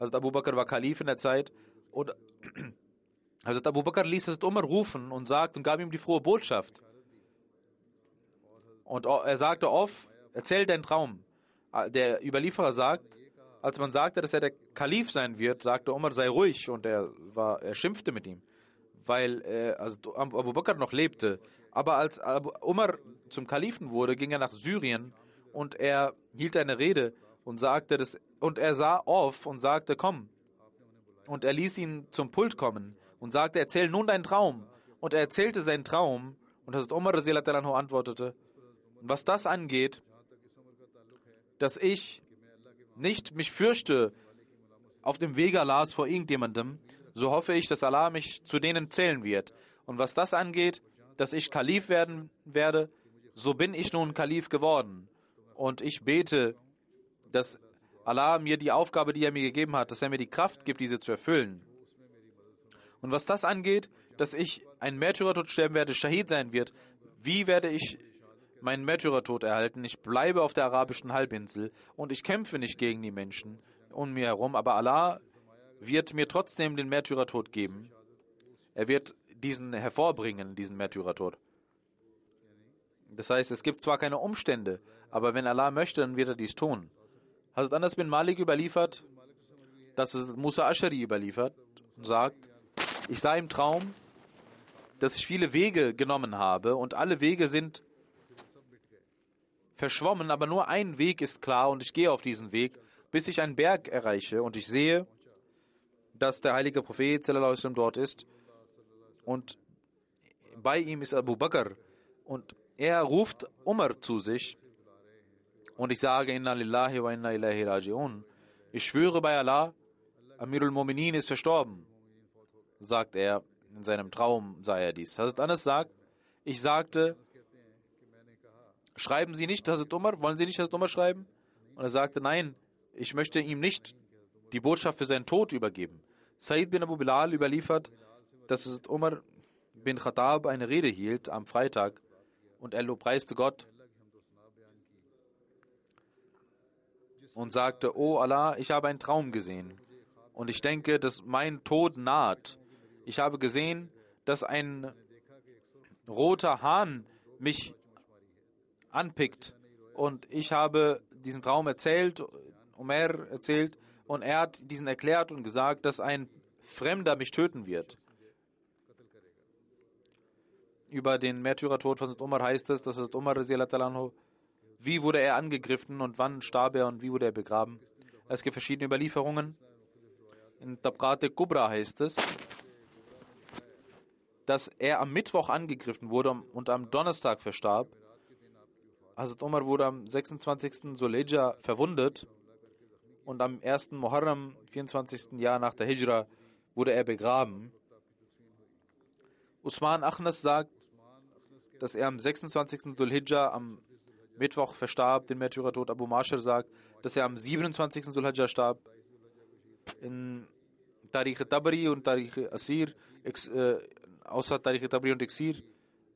Hazrat Abu Bakr war Kalif in der Zeit. Und Hazrat Abu Bakr ließ Hazrat Umar rufen und sagt und gab ihm die frohe Botschaft. Und er sagte Auf, erzähl deinen Traum. Der Überlieferer sagt, als man sagte, dass er der Kalif sein wird, sagte Umar, sei ruhig. Und er, war, er schimpfte mit ihm, weil äh, also Abu Bakr noch lebte. Aber als Abu Umar zum Kalifen wurde, ging er nach Syrien und er hielt eine Rede und sagte das, und er sah auf und sagte, komm. Und er ließ ihn zum Pult kommen und sagte, erzähl nun deinen Traum. Und er erzählte seinen Traum und Hazrat Umar antwortete, was das angeht, dass ich nicht mich fürchte auf dem Wege Allahs vor irgendjemandem, so hoffe ich, dass Allah mich zu denen zählen wird. Und was das angeht, dass ich Kalif werden werde, so bin ich nun Kalif geworden. Und ich bete, dass Allah mir die Aufgabe, die er mir gegeben hat, dass er mir die Kraft gibt, diese zu erfüllen. Und was das angeht, dass ich ein Märtyrertod sterben werde, Shahid sein wird, wie werde ich meinen Märtyrertod erhalten? Ich bleibe auf der arabischen Halbinsel und ich kämpfe nicht gegen die Menschen um mir herum, aber Allah wird mir trotzdem den Märtyrertod geben. Er wird diesen hervorbringen, diesen Märtyrertod. Das heißt, es gibt zwar keine Umstände, aber wenn Allah möchte, dann wird er dies tun. Hazrat Anas bin Malik überliefert, dass es Musa Ashari überliefert und sagt, ich sah im Traum, dass ich viele Wege genommen habe und alle Wege sind verschwommen, aber nur ein Weg ist klar und ich gehe auf diesen Weg, bis ich einen Berg erreiche und ich sehe, dass der heilige Prophet dort ist und bei ihm ist Abu Bakr und er ruft Umar zu sich und ich sage Inna lillahi wa inna ilahi raji'un. Ich schwöre bei Allah, Amirul Mu'minin ist verstorben, sagt er. In seinem Traum sah er dies. Hazrat Anas sagt, ich sagte, schreiben Sie nicht Hazrat Umar, wollen Sie nicht Hazrat Umar schreiben? Und er sagte, nein, ich möchte ihm nicht die Botschaft für seinen Tod übergeben. Said bin Abu Bilal überliefert, dass Hazrat Umar bin Khattab eine Rede hielt am Freitag und er lobpreiste Gott und sagte, O Allah, ich habe einen Traum gesehen und ich denke, dass mein Tod naht. Ich habe gesehen, dass ein roter Hahn mich anpickt und ich habe diesen Traum erzählt, Omer erzählt und er hat diesen erklärt und gesagt, dass ein Fremder mich töten wird. Über den Märtyrertod von Umar heißt es, dass Umar wie wurde er angegriffen und wann starb er und wie wurde er begraben. Es gibt verschiedene Überlieferungen. In Tabqat Kubra heißt es, dass er am Mittwoch angegriffen wurde und am Donnerstag verstarb. Hazrat Umar wurde am 26. Soleja verwundet und am 1. Muharram, 24. Jahr nach der Hijra, wurde er begraben. Usman Achnas sagt, dass er am 26. Dhul-Hijjah am Mittwoch verstarb, den Märtyrertod. Abu Mashir sagt, dass er am 27. Dhul-Hijjah starb. In Tariq Tabri und Tariq Asir, äh, außer Tariq Tabri und Exir,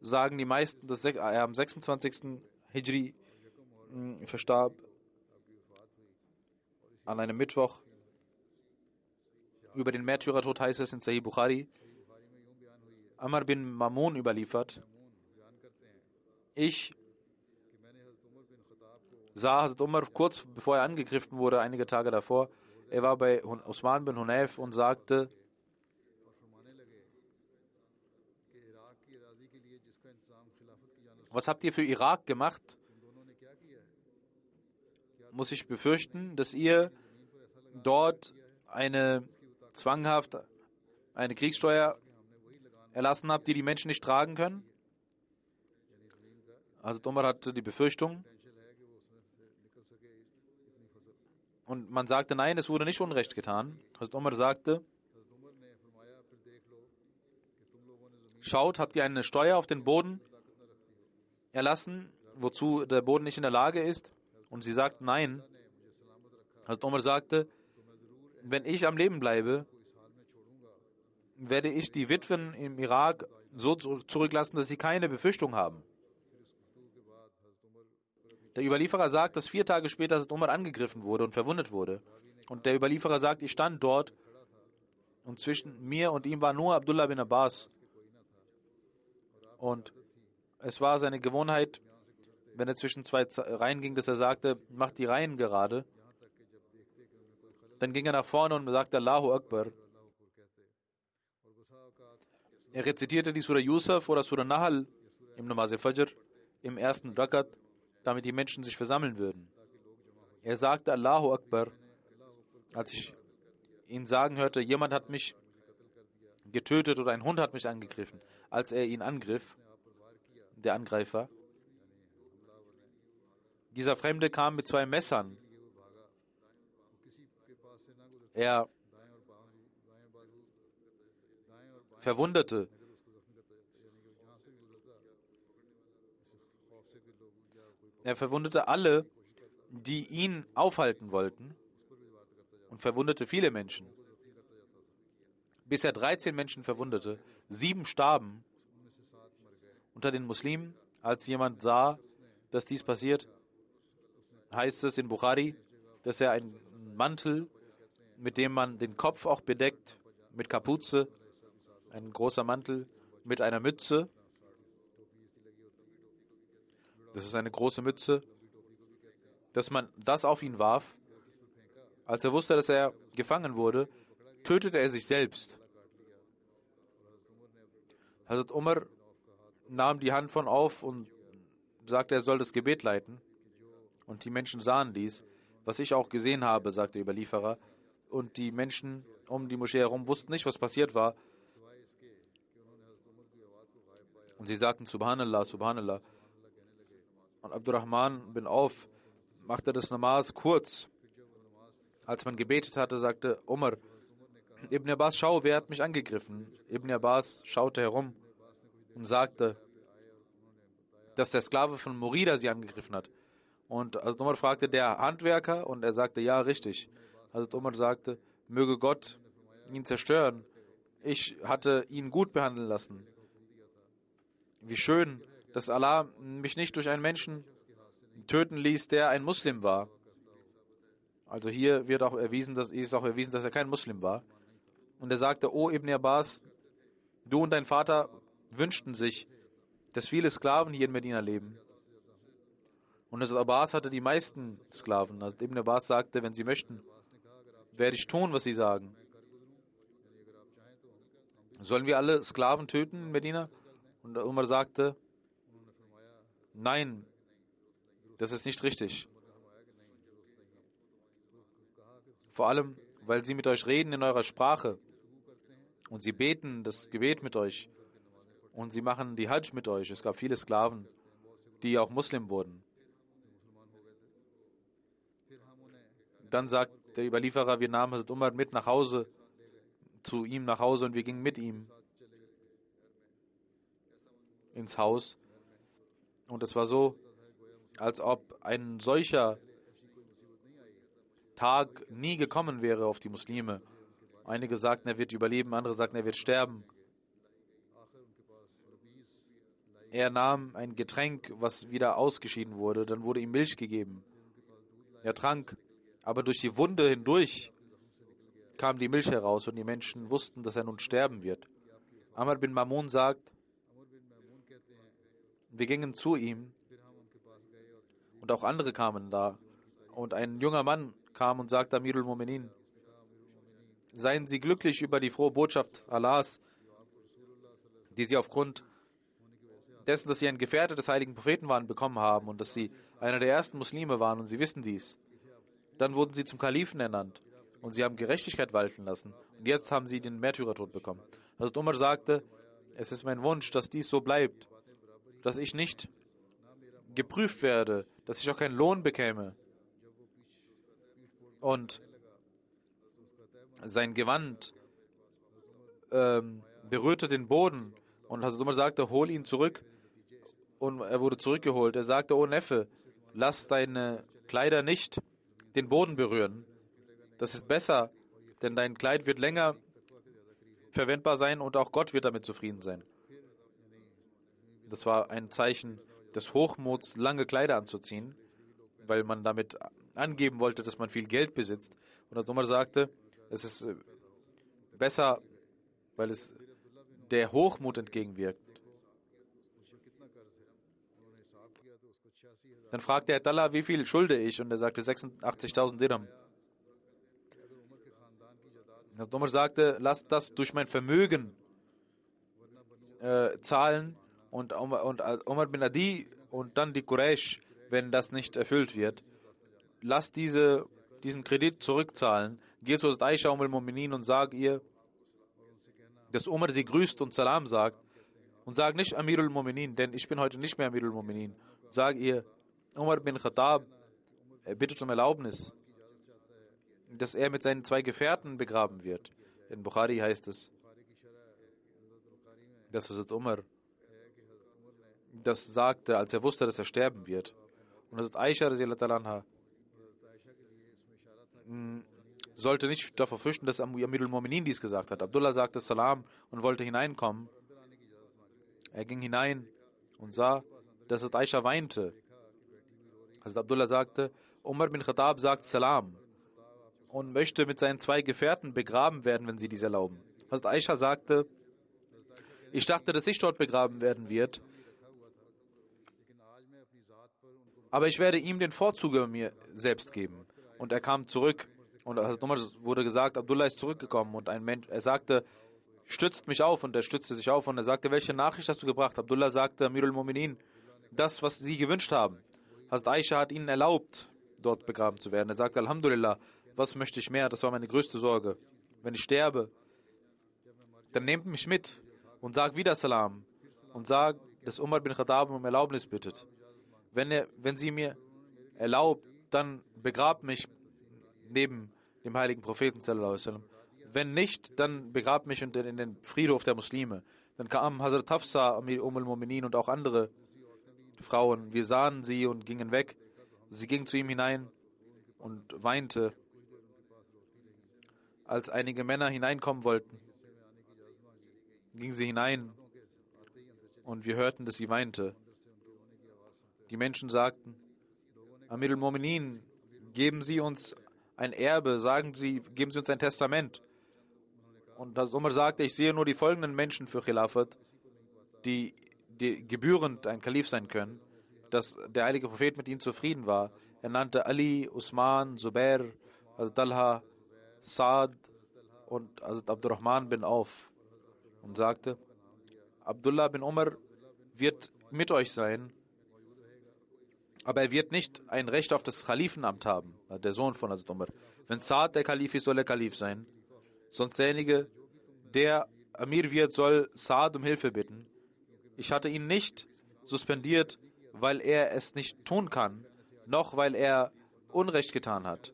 sagen die meisten, dass er am 26. Hijri mh, verstarb. An einem Mittwoch. Über den Märtyrertod heißt es in Sahih Bukhari. Amr bin Mamun überliefert. Ich sah Hazrat Umar kurz bevor er angegriffen wurde, einige Tage davor. Er war bei Osman bin Hunayf und sagte, was habt ihr für Irak gemacht? Muss ich befürchten, dass ihr dort eine zwanghaft eine Kriegssteuer erlassen habt, die die Menschen nicht tragen können? Also Umar hatte die Befürchtung. Und man sagte, nein, es wurde nicht Unrecht getan. Also Umar sagte, schaut, habt ihr eine Steuer auf den Boden erlassen, wozu der Boden nicht in der Lage ist? Und sie sagt, nein. Also Umar sagte, wenn ich am Leben bleibe, werde ich die Witwen im Irak so zurücklassen, dass sie keine Befürchtung haben. Der Überlieferer sagt, dass vier Tage später Umar angegriffen wurde und verwundet wurde. Und der Überlieferer sagt, ich stand dort und zwischen mir und ihm war nur Abdullah bin Abbas. Und es war seine Gewohnheit, wenn er zwischen zwei Reihen ging, dass er sagte, macht die Reihen gerade. Dann ging er nach vorne und sagte Allahu Akbar. Er rezitierte die Surah Yusuf oder Surah Nahal im Namaz Fajr im ersten Rakat damit die Menschen sich versammeln würden. Er sagte Allahu Akbar, als ich ihn sagen hörte, jemand hat mich getötet oder ein Hund hat mich angegriffen. Als er ihn angriff, der Angreifer, Dieser Fremde kam mit zwei Messern. Er verwundete Er verwundete alle, die ihn aufhalten wollten und verwundete viele Menschen. Bis er 13 Menschen verwundete, sieben starben unter den Muslimen, als jemand sah, dass dies passiert, heißt es in Bukhari, dass er einen Mantel, mit dem man den Kopf auch bedeckt, mit Kapuze, ein großer Mantel, mit einer Mütze, das ist eine große Mütze, dass man das auf ihn warf. Als er wusste, dass er gefangen wurde, tötete er sich selbst. Hazrat Umar nahm die Hand von auf und sagte, er soll das Gebet leiten. Und die Menschen sahen dies, was ich auch gesehen habe, sagte der Überlieferer. Und die Menschen um die Moschee herum wussten nicht, was passiert war. Und sie sagten Subhanallah, Subhanallah. Und Abdurrahman bin Auf machte das Namas kurz. Als man gebetet hatte, sagte Umar, Ibn Abbas, schau, wer hat mich angegriffen? Ibn Abbas schaute herum und sagte, dass der Sklave von Murida sie angegriffen hat. Und also Umar fragte der Handwerker und er sagte, ja, richtig. Also Umar sagte, möge Gott ihn zerstören. Ich hatte ihn gut behandeln lassen. Wie schön, dass Allah mich nicht durch einen Menschen töten ließ, der ein Muslim war. Also hier wird auch erwiesen, dass ist auch erwiesen, dass er kein Muslim war. Und er sagte, O Ibn Abbas, du und dein Vater wünschten sich, dass viele Sklaven hier in Medina leben. Und das Abbas hatte die meisten Sklaven. Also Ibn Abbas sagte, wenn sie möchten, werde ich tun, was sie sagen. Sollen wir alle Sklaven töten in Medina? Und Umar sagte, Nein, das ist nicht richtig. Vor allem, weil sie mit euch reden in eurer Sprache und sie beten das Gebet mit euch und sie machen die Hajj mit euch. Es gab viele Sklaven, die auch Muslim wurden. Dann sagt der Überlieferer, wir nahmen Hazrat Umar mit nach Hause, zu ihm nach Hause und wir gingen mit ihm ins Haus. Und es war so, als ob ein solcher Tag nie gekommen wäre auf die Muslime. Einige sagten, er wird überleben, andere sagten, er wird sterben. Er nahm ein Getränk, was wieder ausgeschieden wurde, dann wurde ihm Milch gegeben. Er trank, aber durch die Wunde hindurch kam die Milch heraus und die Menschen wussten, dass er nun sterben wird. Amr bin Mamun sagt, wir gingen zu ihm und auch andere kamen da. Und ein junger Mann kam und sagte Amirul Mu'minin, seien Sie glücklich über die frohe Botschaft Allahs, die Sie aufgrund dessen, dass Sie ein Gefährte des heiligen Propheten waren, bekommen haben und dass Sie einer der ersten Muslime waren und Sie wissen dies. Dann wurden Sie zum Kalifen ernannt und Sie haben Gerechtigkeit walten lassen und jetzt haben Sie den Märtyrertod bekommen. Also Umar sagte, es ist mein Wunsch, dass dies so bleibt dass ich nicht geprüft werde, dass ich auch keinen Lohn bekäme. Und sein Gewand ähm, berührte den Boden und Hazrat Umar sagte, hol ihn zurück. Und er wurde zurückgeholt. Er sagte, oh Neffe, lass deine Kleider nicht den Boden berühren. Das ist besser, denn dein Kleid wird länger verwendbar sein und auch Gott wird damit zufrieden sein. Das war ein Zeichen des Hochmuts, lange Kleider anzuziehen, weil man damit angeben wollte, dass man viel Geld besitzt. Und das Umar sagte, es ist äh, besser, weil es der Hochmut entgegenwirkt. Dann fragte er Tallah, wie viel schulde ich? Und er sagte 86.000 Dirham. Das Umar sagte, lass das durch mein Vermögen äh, zahlen und, und Umar bin Adi und dann die Quraysh, wenn das nicht erfüllt wird. Lass diese, diesen Kredit zurückzahlen. Geh zu Aisha Umar Mu'minin und sag ihr, dass Umar sie grüßt und Salam sagt. Und sag nicht Amirul Mu'minin, denn ich bin heute nicht mehr Amirul Mu'minin. Sag ihr, Umar bin Khattab er bittet um Erlaubnis, dass er mit seinen zwei Gefährten begraben wird. In Bukhari heißt es, dass Hazrat Umar das sagte, als er wusste, dass er sterben wird. Und Hazrat Aisha anha, mm, sollte nicht davor fürchten, dass Amirul Mu'minin dies gesagt hat. Abdullah sagte Salam und wollte hineinkommen. Er ging hinein und sah, dass Hazrat Aisha weinte. Hazrat Abdullah sagte, Umar bin Khattab sagt Salam und möchte mit seinen zwei Gefährten begraben werden, wenn sie dies erlauben. Hazrat Aisha sagte, ich dachte, dass ich dort begraben werden wird, aber ich werde ihm den Vorzug über mir selbst geben. Und er kam zurück und Hazrat wurde gesagt, Abdullah ist zurückgekommen und ein Mensch, er sagte, stützt mich auf und er stützte sich auf und er sagte, welche Nachricht hast du gebracht? Abdullah sagte, Amirul Mu'minin, das, was sie gewünscht haben. Hazrat Aisha hat ihnen erlaubt, dort begraben zu werden. Er sagte, Alhamdulillah, was möchte ich mehr? Das war meine größte Sorge. Wenn ich sterbe, dann nehmt mich mit und sagt wieder Salam und sagt, dass Umar bin Khattab um Erlaubnis bittet. Wenn, er, wenn sie mir erlaubt, dann begrabt mich neben dem heiligen Propheten. Wenn nicht, dann begrabt mich in den Friedhof der Muslime. Dann kam Hazrat Amir Umm al-Mu'minin und auch andere Frauen. Wir sahen sie und gingen weg. Sie ging zu ihm hinein und weinte, als einige Männer hineinkommen wollten. Ging sie hinein und wir hörten, dass sie weinte. Die Menschen sagten, Amir al-Mu'minin, geben Sie uns ein Erbe, sagen Sie, geben Sie uns ein Testament. Und das Umar sagte, ich sehe nur die folgenden Menschen für Khilafat, die, die gebührend ein Kalif sein können dass der heilige Prophet mit ihnen zufrieden war. Er nannte Ali, Usman, Zubair, also Talha, Saad und also Abdurrahman bin Auf und sagte, Abdullah bin Umar wird mit euch sein, aber er wird nicht ein Recht auf das Khalifenamt haben, also der Sohn von Hazrat Umar. Wenn Saad der Kalif ist, soll er Kalif sein. Sonst derjenige, der Amir wird, soll Saad um Hilfe bitten. Ich hatte ihn nicht suspendiert, weil er es nicht tun kann, noch weil er Unrecht getan hat.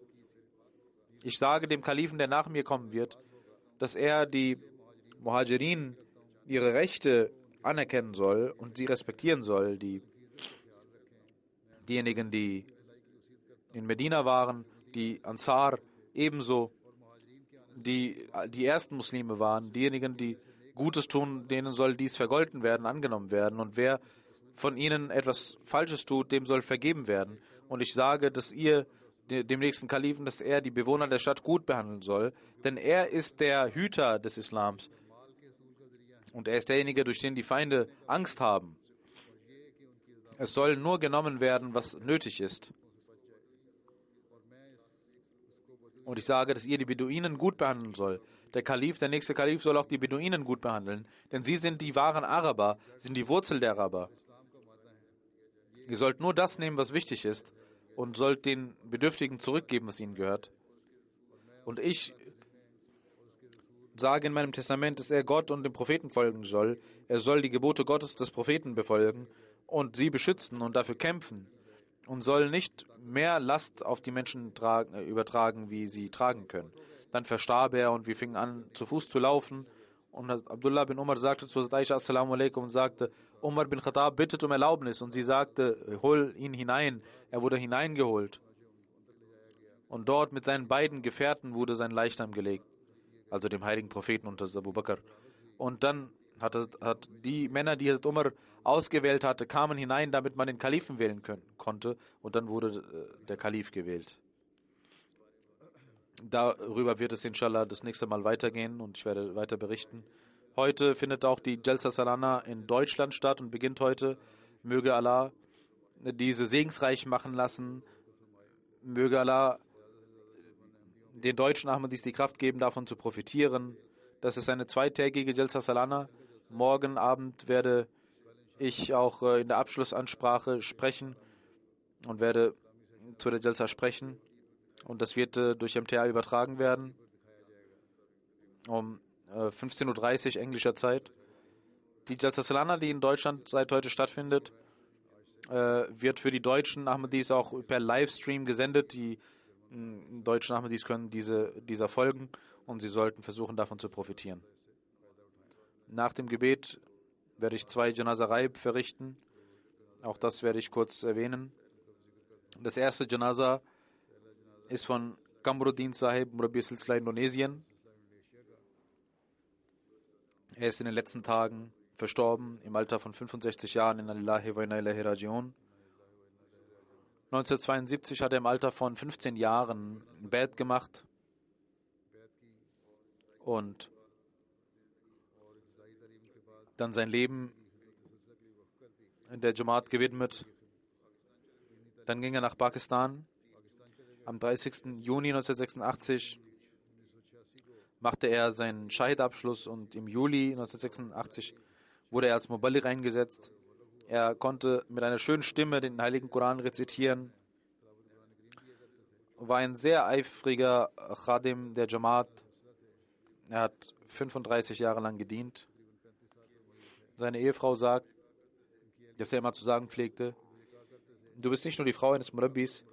Ich sage dem Kalifen, der nach mir kommen wird, dass er die Muhajirin ihre Rechte anerkennen soll und sie respektieren soll, die diejenigen, die in Medina waren, die Ansar ebenso, die die ersten Muslime waren, diejenigen, die Gutes tun, denen soll dies vergolten werden, angenommen werden. Und wer von ihnen etwas Falsches tut, dem soll vergeben werden. Und ich sage, dass ihr dem nächsten Kalifen, dass er die Bewohner der Stadt gut behandeln soll, denn er ist der Hüter des Islams. Und er ist derjenige, durch den die Feinde Angst haben. Es soll nur genommen werden, was nötig ist. Und ich sage, dass ihr die Beduinen gut behandeln soll. Der Kalif, der nächste Kalif, soll auch die Beduinen gut behandeln, denn sie sind die wahren Araber, sind die Wurzel der Araber. Ihr sollt nur das nehmen, was wichtig ist und sollt den Bedürftigen zurückgeben, was ihnen gehört. Und ich sage in meinem Testament, dass er Gott und dem Propheten folgen soll. Er soll die Gebote Gottes des Propheten befolgen und sie beschützen und dafür kämpfen und soll nicht mehr Last auf die Menschen tragen, äh, übertragen, wie sie tragen können. Dann verstarb er und wir fingen an, zu Fuß zu laufen. Und Abdullah bin Umar sagte zu Aisha Assalamu alaikum und sagte, Umar bin Khattab bittet um Erlaubnis und sie sagte, hol ihn hinein. Er wurde hineingeholt. Und dort mit seinen beiden Gefährten wurde sein Leichnam gelegt, also dem heiligen Propheten unter Abu Bakr. Und dann hat, hat die Männer, die Umar ausgewählt hatte, kamen hinein, damit man den Kalifen wählen können, konnte. Und dann wurde äh, der Kalif gewählt. Darüber wird es inshallah das nächste Mal weitergehen und ich werde weiter berichten. Heute findet auch die Jalsa Salana in Deutschland statt und beginnt heute. Möge Allah diese segensreich machen lassen. Möge Allah den deutschen Ahmadis die Kraft geben, davon zu profitieren. Das ist eine zweitägige Jalsa Salana. Morgen Abend werde ich auch äh, in der Abschlussansprache sprechen und werde zu der Jalsa sprechen. Und das wird äh, durch MTA übertragen werden. Um 15.30 Uhr englischer Zeit. Die Jalsa Salana, die in Deutschland seit heute stattfindet, äh, wird für die deutschen Ahmadis auch per Livestream gesendet. Die deutschen Ahmadis können diese, dieser folgen und sie sollten versuchen, davon zu profitieren. Nach dem Gebet werde ich zwei Janaza Raib verrichten. Auch das werde ich kurz erwähnen. Das erste Janaza ist von Kamruddin Sahib, Murabi Silsila, Indonesien. Er ist in den letzten Tagen verstorben, im Alter von 65 Jahren in Alillahi wa Ilahi Rajiun. 1972 hat er im Alter von 15 Jahren ein Bad gemacht und dann sein Leben in der Jamaat gewidmet. Dann ging er nach Pakistan. Am 30. Juni 1986 machte er seinen Shahid-Abschluss und im Juli 1986 wurde er als Mobali reingesetzt. Er konnte mit einer schönen Stimme den Heiligen Koran rezitieren, war ein sehr eifriger Khadim der Jamaat. Er hat 35 Jahre lang gedient. Seine Ehefrau sagt, dass er immer zu sagen pflegte, du bist nicht nur die Frau eines Murabbis,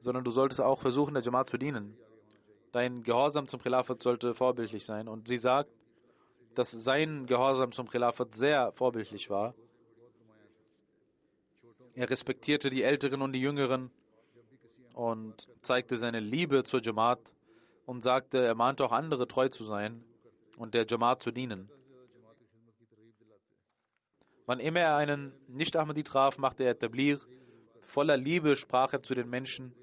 sondern du solltest auch versuchen, der Jamaat zu dienen. Dein Gehorsam zum Khilafat sollte vorbildlich sein. Und sie sagt, dass sein Gehorsam zum Khilafat sehr vorbildlich war. Er respektierte die Älteren und die Jüngeren und zeigte seine Liebe zur Jamaat und sagte, er mahnte auch andere treu zu sein und der Jamaat zu dienen. Wann immer er einen Nicht-Ahmadi traf, machte er Tablir. Voller Liebe sprach er zu den Menschen,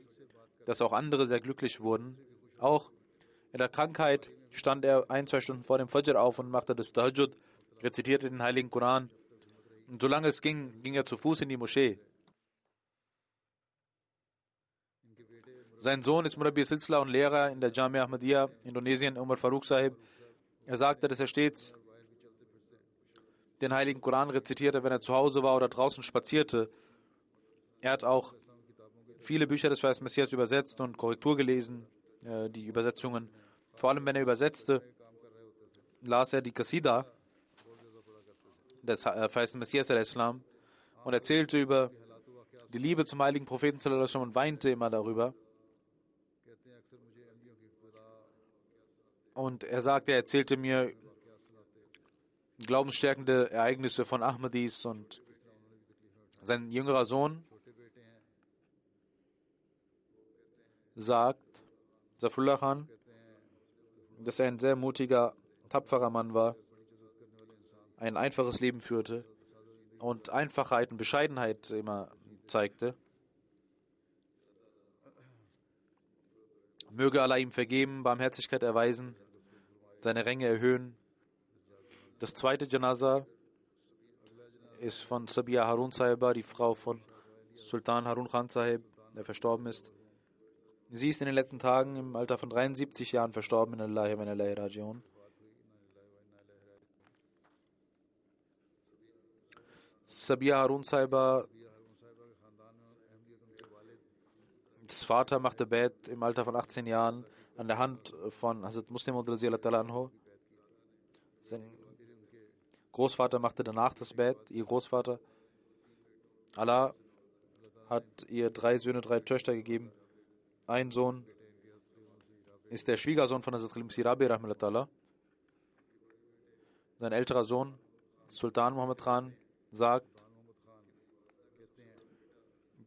dass auch andere sehr glücklich wurden. Auch in der Krankheit stand er ein, zwei Stunden vor dem Fajr auf und machte das Tahajjud, rezitierte den Heiligen Koran. Und solange es ging, ging er zu Fuß in die Moschee. Sein Sohn ist Murabi Silsla und Lehrer in der Jamia Ahmadiyya, Indonesien, Umar Farooq Sahib. Er sagte, dass er stets den Heiligen Koran rezitierte, wenn er zu Hause war oder draußen spazierte. Er hat auch viele Bücher des Weißen Messias übersetzt und Korrektur gelesen, äh, die Übersetzungen. Vor allem, wenn er übersetzte, las er die Qasida des Weißen Messias Islam und erzählte über die Liebe zum heiligen Propheten und weinte immer darüber. Und er sagte, er erzählte mir glaubensstärkende Ereignisse von Ahmadis und sein jüngerer Sohn sagt, Zafrullah Khan, dass er ein sehr mutiger, tapferer Mann war, ein einfaches Leben führte und Einfachheit und Bescheidenheit immer zeigte. Möge Allah ihm vergeben, Barmherzigkeit erweisen, seine Ränge erhöhen das zweite Janaza ist von Sabia Harun Sahiba, die Frau von Sultan Harun Khan Sahib, der verstorben ist. Sie ist in den letzten Tagen im Alter von 73 Jahren verstorben in Allah wa Rajiun. Sabia Harun Sahiba, das Vater machte Bett im Alter von 18 Jahren an der Hand von Hazrat Muslim und Anho. Sein Großvater machte danach das Bett, ihr Großvater. Allah hat ihr drei Söhne, drei Töchter gegeben. Ein Sohn ist der Schwiegersohn von Hazrat Sirabi Rahmatallah. Sein älterer Sohn, Sultan Muhammad Khan, sagt,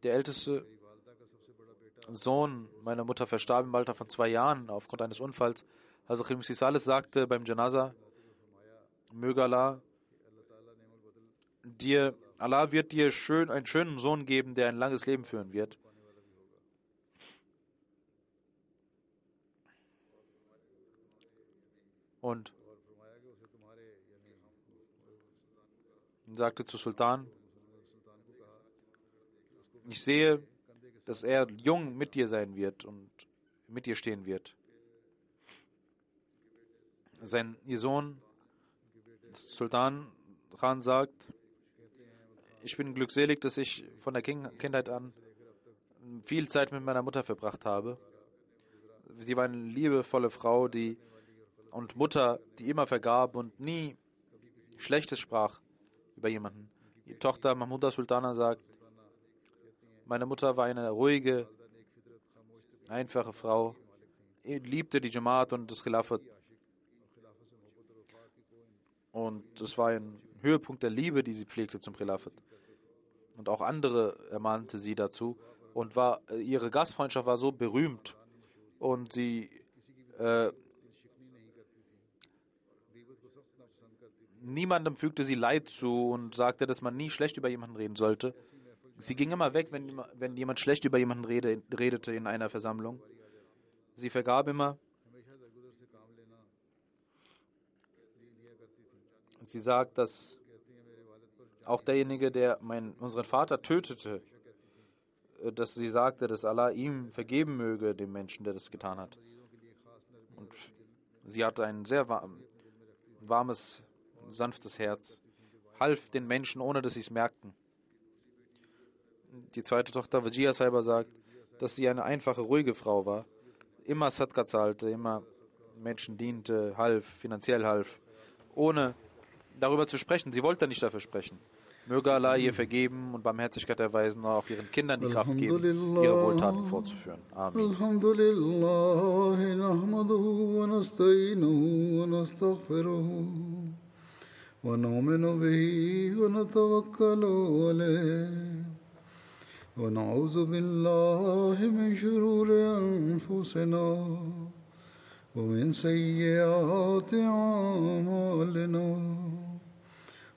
der älteste Sohn meiner Mutter verstarb im Alter von zwei Jahren aufgrund eines Unfalls. Hazrat Sisales sagte beim Janaza, möge Allah dir, Allah wird dir schön, einen schönen Sohn geben, der ein langes Leben führen wird. Und sagte zu Sultan, ich sehe, dass er jung mit dir sein wird und mit dir stehen wird. Sein ihr Sohn Sultan Khan sagt, ich bin glückselig, dass ich von der Kindheit an viel Zeit mit meiner Mutter verbracht habe. Sie war eine liebevolle Frau, die und Mutter, die immer vergab und nie Schlechtes sprach über jemanden. Die Tochter Mahmuda Sultana sagt, Meine Mutter war eine ruhige, einfache Frau, liebte die Jamaat und das Khilafat. Und es war ein Höhepunkt der Liebe, die sie pflegte zum Khilafat. Und auch andere ermahnte sie dazu. Und war, ihre Gastfreundschaft war so berühmt. Und sie äh, niemandem fügte sie Leid zu und sagte, dass man nie schlecht über jemanden reden sollte. Sie ging immer weg, wenn, wenn jemand schlecht über jemanden rede, redete in einer Versammlung. Sie vergab immer. Sie sagt, dass auch derjenige, der mein, unseren Vater tötete, äh, dass sie sagte, dass Allah ihm vergeben möge, dem Menschen, der das getan hat. Und sie hatte ein sehr warmes, sanftes Herz, half den Menschen, ohne dass sie es merkten. Die zweite Tochter, Vajia Saiba, sagt, dass sie eine einfache, ruhige Frau war, immer Sadqa zahlte, immer Menschen diente, half, finanziell half, ohne darüber zu sprechen. Sie wollte nicht dafür sprechen. Möge Allah ihr vergeben und Barmherzigkeit erweisen und auch ihren Kindern die Kraft geben, ihre Wohltaten fortzuführen. Amen. Alhamdulillah, nahmaduhu wa nasta'inuhu wa nastaghfiruhu wa nu'minu bihi wa natawakkalu alayhi wa na'udhu billahi min shururi anfusina wa min sayyiati a'malina